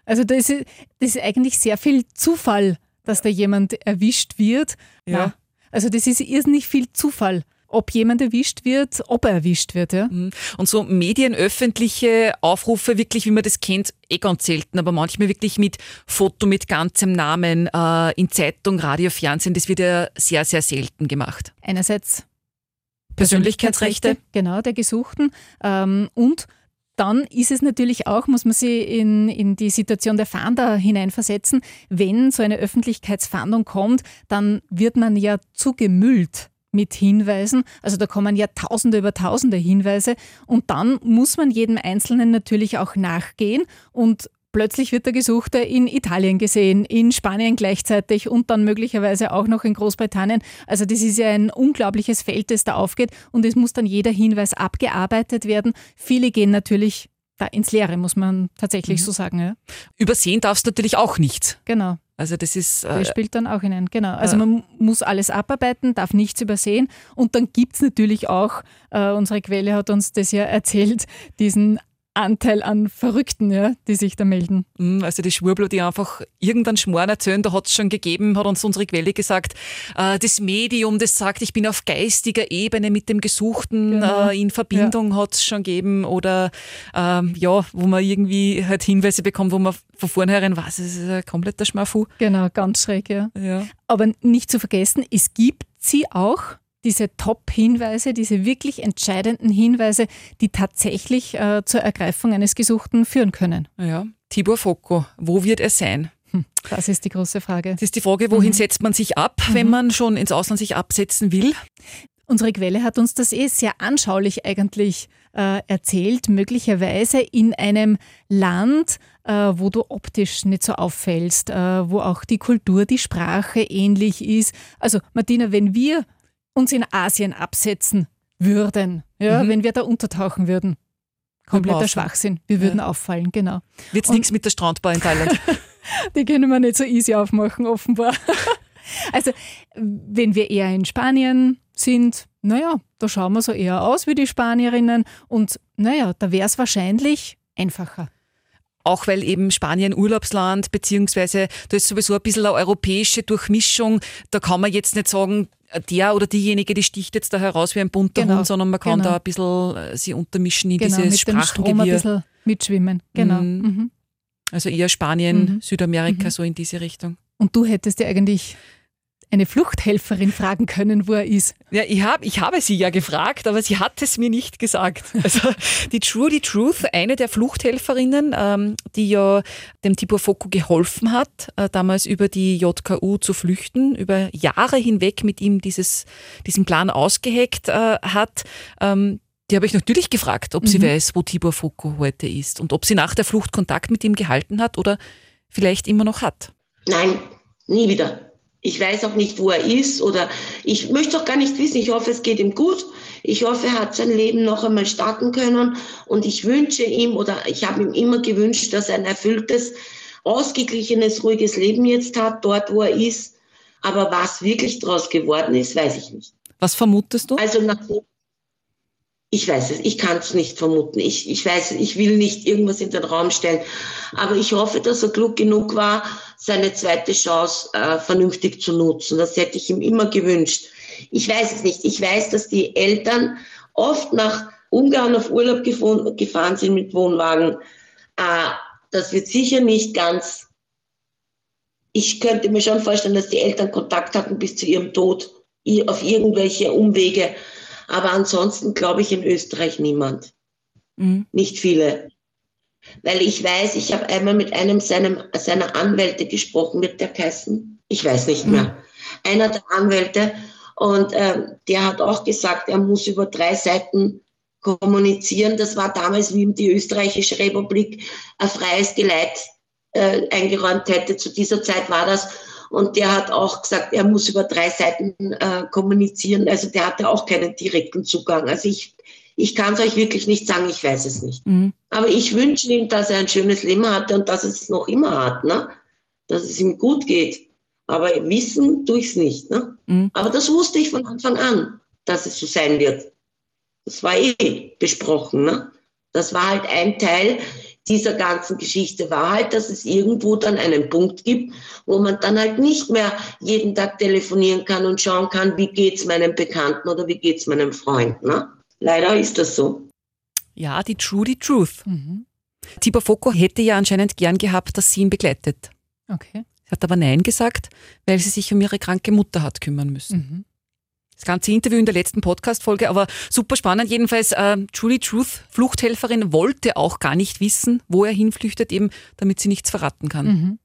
Speaker 4: Also das ist, das ist eigentlich sehr viel Zufall, dass da jemand erwischt wird.
Speaker 3: Ja.
Speaker 4: Na, also das ist irrsinnig viel Zufall, ob jemand erwischt wird, ob er erwischt wird. Ja.
Speaker 3: Mhm. Und so medienöffentliche Aufrufe, wirklich, wie man das kennt, eh ganz selten, aber manchmal wirklich mit Foto mit ganzem Namen äh, in Zeitung, Radio, Fernsehen, das wird ja sehr, sehr selten gemacht.
Speaker 4: Einerseits
Speaker 3: Persönlichkeitsrechte.
Speaker 4: genau, der Gesuchten. Ähm, und dann ist es natürlich auch, muss man sich in, in die Situation der Fahnder hineinversetzen, wenn so eine Öffentlichkeitsfahndung kommt, dann wird man ja zugemüllt mit Hinweisen. Also da kommen ja Tausende über Tausende Hinweise und dann muss man jedem Einzelnen natürlich auch nachgehen und Plötzlich wird der Gesuchte in Italien gesehen, in Spanien gleichzeitig und dann möglicherweise auch noch in Großbritannien. Also das ist ja ein unglaubliches Feld, das da aufgeht und es muss dann jeder Hinweis abgearbeitet werden. Viele gehen natürlich da ins Leere, muss man tatsächlich so sagen. Ja.
Speaker 3: Übersehen darfst du natürlich auch nicht.
Speaker 4: Genau.
Speaker 3: Also das ist,
Speaker 4: Das
Speaker 3: äh,
Speaker 4: spielt dann auch hinein, genau. Also
Speaker 3: Ja.
Speaker 4: man muss alles abarbeiten, darf nichts übersehen. Und dann gibt es natürlich auch, äh, unsere Quelle hat uns das ja erzählt, diesen Anteil an Verrückten, ja, die sich da melden.
Speaker 3: mh, also die Schwurbler, die einfach irgendeinen Schmarrn erzählen, da hat es schon gegeben, hat uns unsere Quelle gesagt, äh, das Medium, das sagt, ich bin auf geistiger Ebene mit dem Gesuchten
Speaker 4: Genau.
Speaker 3: äh, in Verbindung, hat es schon gegeben oder ähm, ja, wo man irgendwie halt Hinweise bekommt, wo man von vornherein weiß, es ist ein kompletter Schmafu.
Speaker 4: Genau, ganz schräg, ja.
Speaker 3: Ja.
Speaker 4: Aber nicht zu vergessen, es gibt sie auch, diese Top-Hinweise, diese wirklich entscheidenden Hinweise, die tatsächlich äh, zur Ergreifung eines Gesuchten führen können.
Speaker 3: ja. Tibor Foko, wo wird er sein?
Speaker 4: Hm, das ist die große Frage.
Speaker 3: Das ist die Frage, wohin setzt man sich ab, wenn man schon ins Ausland sich absetzen will?
Speaker 4: Unsere Quelle hat uns das eh sehr anschaulich eigentlich äh, erzählt, möglicherweise in einem Land, äh, wo du optisch nicht so auffällst, äh, wo auch die Kultur, die Sprache ähnlich ist. Also Martina, wenn wir uns in Asien absetzen würden, ja,
Speaker 3: Mhm.
Speaker 4: wenn wir da untertauchen würden, kompletter. Schwachsinn, wir würden auffallen, genau.
Speaker 3: Wird's
Speaker 4: Und-
Speaker 3: nichts mit der Strandbar in Thailand?
Speaker 4: Die können wir nicht so easy aufmachen, offenbar. Also, wenn wir eher in Spanien sind, naja, da schauen wir so eher aus wie die Spanierinnen und naja, da wäre es wahrscheinlich einfacher.
Speaker 3: Auch weil eben Spanien Urlaubsland, beziehungsweise da ist sowieso ein bisschen eine europäische Durchmischung. Da kann man jetzt nicht sagen, der oder diejenige, die sticht jetzt da heraus wie ein bunter
Speaker 4: Genau,
Speaker 3: Hund, sondern man kann
Speaker 4: genau.
Speaker 3: da ein bisschen äh, sie untermischen in
Speaker 4: Genau,
Speaker 3: dieses
Speaker 4: mit dem Strom ein bisschen mitschwimmen. Genau.
Speaker 3: Mhm.
Speaker 4: Mhm.
Speaker 3: Also eher Spanien,
Speaker 4: Mhm.
Speaker 3: Südamerika,
Speaker 4: Mhm.
Speaker 3: so in diese Richtung.
Speaker 4: Und du hättest ja eigentlich eine Fluchthelferin fragen können, wo er ist.
Speaker 3: Ja, ich, hab, ich habe sie ja gefragt, aber sie hat es mir nicht gesagt. Also die Trudy Truth, eine der Fluchthelferinnen, ähm, die ja dem Tibor Foko geholfen hat, äh, damals über die JKU zu flüchten, über Jahre hinweg mit ihm dieses, diesen Plan ausgeheckt äh, hat. Ähm, die habe ich natürlich gefragt, ob mhm. sie weiß, wo Tibor Foko heute ist und ob sie nach der Flucht Kontakt mit ihm gehalten hat oder vielleicht immer noch hat.
Speaker 7: Nein, nie wieder. Ich weiß auch nicht, wo er ist oder ich möchte auch gar nicht wissen. Ich hoffe, es geht ihm gut. Ich hoffe, er hat sein Leben noch einmal starten können und ich wünsche ihm oder ich habe ihm immer gewünscht, dass er ein erfülltes, ausgeglichenes, ruhiges Leben jetzt hat, dort, wo er ist. Aber was wirklich daraus geworden ist, weiß ich nicht.
Speaker 3: Was vermutest du?
Speaker 7: Also nachdem ich weiß es, ich kann es nicht vermuten. Ich, ich weiß, ich will nicht irgendwas in den Raum stellen. Aber ich hoffe, dass er klug genug war, seine zweite Chance äh, vernünftig zu nutzen. Das hätte ich ihm immer gewünscht. Ich weiß es nicht. Ich weiß, dass die Eltern oft nach Ungarn auf Urlaub gefahren sind mit Wohnwagen. Äh, das wird sicher nicht ganz. Ich könnte mir schon vorstellen, dass die Eltern Kontakt hatten bis zu ihrem Tod auf irgendwelche Umwege. Aber ansonsten glaube ich in Österreich niemand. Mhm. Nicht viele. Weil ich weiß, ich habe einmal mit einem seinem, seiner Anwälte gesprochen, mit der Kassen. Ich weiß nicht mehr. Mhm. Einer der Anwälte. Und äh, der hat auch gesagt, er muss über drei Seiten kommunizieren. Das war damals, wie ihm die österreichische Republik ein freies Geleit äh, eingeräumt hätte. Zu dieser Zeit war das. Und der hat auch gesagt, er muss über drei Seiten äh, kommunizieren. Also der hatte auch keinen direkten Zugang. Also ich, ich kann es euch wirklich nicht sagen, ich weiß es nicht. Mhm. Aber ich wünsche ihm, dass er ein schönes Leben hatte und dass es noch immer hat, ne? dass es ihm gut geht. Aber wissen tue ich es nicht. Ne? Mhm. Aber das wusste ich von Anfang an, dass es so sein wird. Das war eh besprochen. Ne? Das war halt ein Teil dieser ganzen Geschichte war halt, dass es irgendwo dann einen Punkt gibt, wo man dann halt nicht mehr jeden Tag telefonieren kann und schauen kann, wie geht's meinem Bekannten oder wie geht's meinem Freund. Ne? Leider ist das so.
Speaker 3: Ja, die True, die Truth. Mhm. Tibor Foko hätte ja anscheinend gern gehabt, dass sie ihn begleitet.
Speaker 4: Okay.
Speaker 3: Sie hat aber Nein gesagt, weil sie sich um ihre kranke Mutter hat kümmern müssen. Mhm das ganze Interview in der letzten Podcast-Folge, aber super spannend. Jedenfalls, äh, Julie Truth, Fluchthelferin, wollte auch gar nicht wissen, wo er hinflüchtet, eben damit sie nichts verraten kann. Mhm.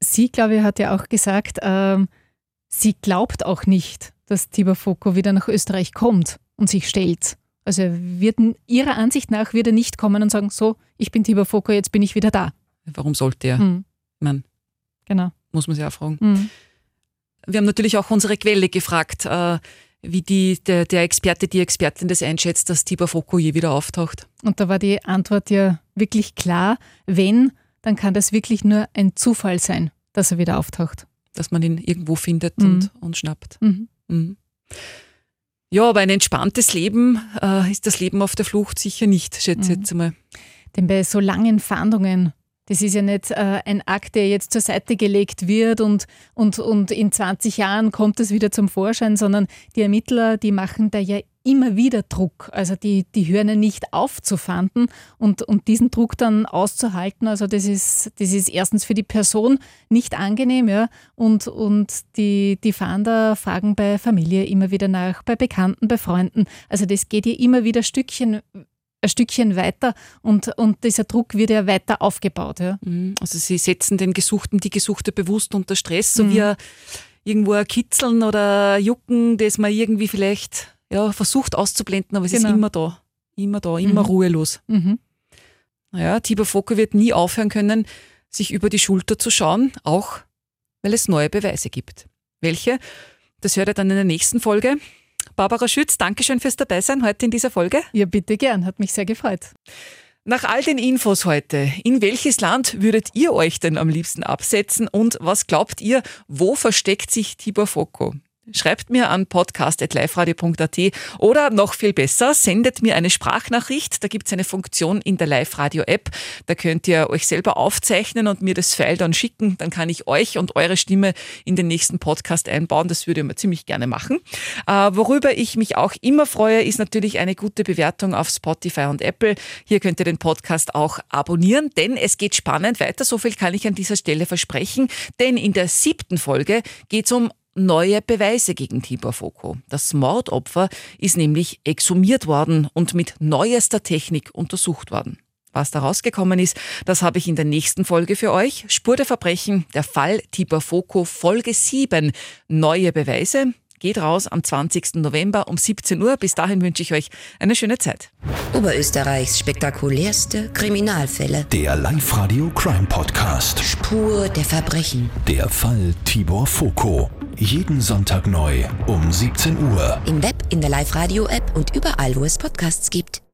Speaker 4: Sie, glaube ich, hat ja auch gesagt, ähm, sie glaubt auch nicht, dass Tibor Foko wieder nach Österreich kommt und sich stellt. Also wird, ihrer Ansicht nach wird er nicht kommen und sagen, so, ich bin Tibor Foko, jetzt bin ich wieder da.
Speaker 3: Warum sollte er? Mhm. Man,
Speaker 4: genau.
Speaker 3: Muss man sich auch fragen. Mhm. Wir haben natürlich auch unsere Quelle gefragt, äh, wie die, der, der, Experte, die Expertin das einschätzt, dass Tibor Foko je wieder auftaucht.
Speaker 4: Und da war die Antwort ja wirklich klar. Wenn, dann kann das wirklich nur ein Zufall sein, dass er wieder auftaucht.
Speaker 3: Dass man ihn irgendwo findet mhm. und, und schnappt. Mhm. Mhm. Ja, aber ein entspanntes Leben äh, ist das Leben auf der Flucht sicher nicht, schätze ich mhm. jetzt einmal.
Speaker 4: Denn bei so langen Fahndungen das ist ja nicht äh, ein Akt, der jetzt zur Seite gelegt wird und, und, und in 20 Jahren kommt es wieder zum Vorschein, sondern die Ermittler, die machen da ja immer wieder Druck. Also die, die hören nicht auf zu fanden und, und diesen Druck dann auszuhalten, also das ist, das ist erstens für die Person nicht angenehm, ja. Und, und die, die Fahnder fragen bei Familie immer wieder nach, bei Bekannten, bei Freunden. Also das geht ja immer wieder Stückchen ein Stückchen weiter und, und dieser Druck wird ja weiter aufgebaut. Ja.
Speaker 3: Mhm. Also Sie setzen den Gesuchten, die Gesuchte bewusst unter Stress, so mhm. wie irgendwo ein Kitzeln oder ein Jucken, das man irgendwie vielleicht ja, versucht auszublenden, aber es genau. ist immer da. Immer da, immer mhm. ruhelos. Mhm. Naja, Tibor Focke wird nie aufhören können, sich über die Schulter zu schauen, auch weil es neue Beweise gibt. Welche? Das hört ihr dann in der nächsten Folge. Barbara Schütz, Dankeschön fürs Dabeisein heute in dieser Folge.
Speaker 4: Ja, bitte gern, hat mich sehr gefreut.
Speaker 3: Nach all den Infos heute, in welches Land würdet ihr euch denn am liebsten absetzen und was glaubt ihr, wo versteckt sich Tibor Foko? Schreibt mir an podcast.liferadio.at oder noch viel besser, sendet mir eine Sprachnachricht. Da gibt es eine Funktion in der Live-Radio-App. Da könnt ihr euch selber aufzeichnen und mir das File dann schicken. Dann kann ich euch und eure Stimme in den nächsten Podcast einbauen. Das würde ich mir ziemlich gerne machen. Äh, worüber ich mich auch immer freue, ist natürlich eine gute Bewertung auf Spotify und Apple. Hier könnt ihr den Podcast auch abonnieren, denn es geht spannend weiter. So viel kann ich an dieser Stelle versprechen. Denn in der siebten Folge geht es um neue Beweise gegen Tibor Foko. Das Mordopfer ist nämlich exhumiert worden und mit neuester Technik untersucht worden. Was da rausgekommen ist, das habe ich in der nächsten Folge für euch. Spur der Verbrechen, der Fall Tibor Foko, Folge 7. Neue Beweise geht raus am 20. November um 17 Uhr. Bis dahin wünsche ich euch eine schöne Zeit.
Speaker 1: Oberösterreichs spektakulärste Kriminalfälle.
Speaker 2: Der Live-Radio Crime Podcast.
Speaker 1: Spur der Verbrechen.
Speaker 2: Der Fall Tibor Foko. Jeden Sonntag neu um 17 Uhr.
Speaker 1: Im Web, in der Live-Radio-App und überall, wo es Podcasts gibt.